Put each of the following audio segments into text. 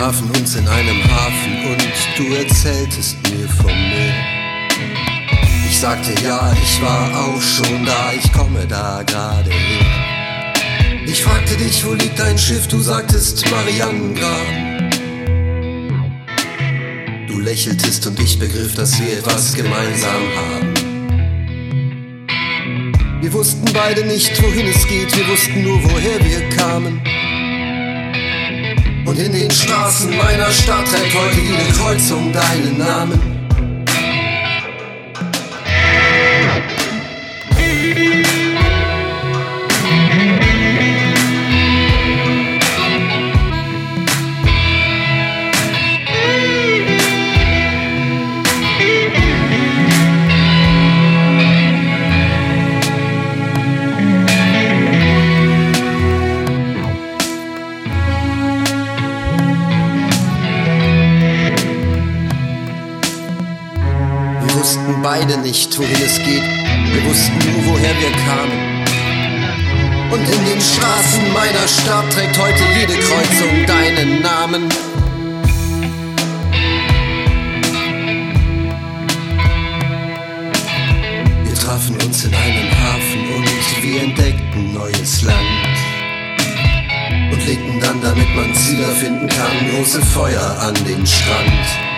trafen uns in einem Hafen und du erzähltest mir vom Meer. Ich sagte ja, ich war auch schon da, ich komme da gerade her. Ich fragte dich, wo liegt dein Schiff, du sagtest Marianengraben. Du lächeltest und ich begriff, dass wir etwas gemeinsam haben. Wir wussten beide nicht, wohin es geht, wir wussten nur, woher wir kamen. Und in den Straßen meiner Stadt trägt heute jede Kreuzung deinen Namen. Beide nicht, wohin es geht. Wir wussten nur, woher wir kamen. Und in den Straßen meiner Stadt trägt heute jede Kreuzung deinen Namen. Wir trafen uns in einem Hafen und wir entdeckten neues Land. Und legten dann, damit man Ziele finden kann, große Feuer an den Strand.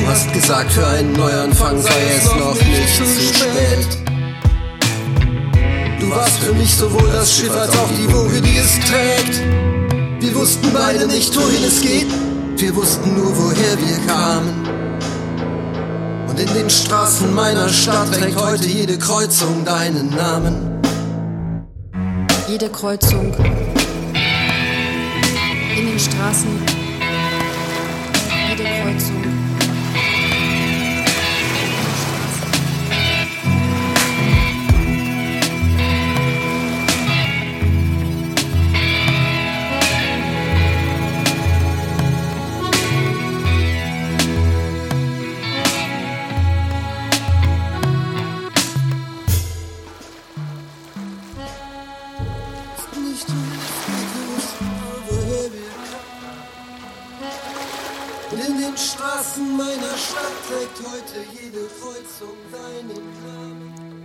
Du hast gesagt, für einen Neuanfang sei es noch nicht zu spät. Du warst für mich sowohl das Schiff als auch die Woge, die es trägt. Wir wussten beide nicht, wohin es geht. Wir wussten nur, woher wir kamen. Und in den Straßen meiner Stadt trägt heute jede Kreuzung deinen Namen. Jede Kreuzung in den Straßen, in den Straßen meiner Stadt trägt heute jede Kreuzung deinen Namen.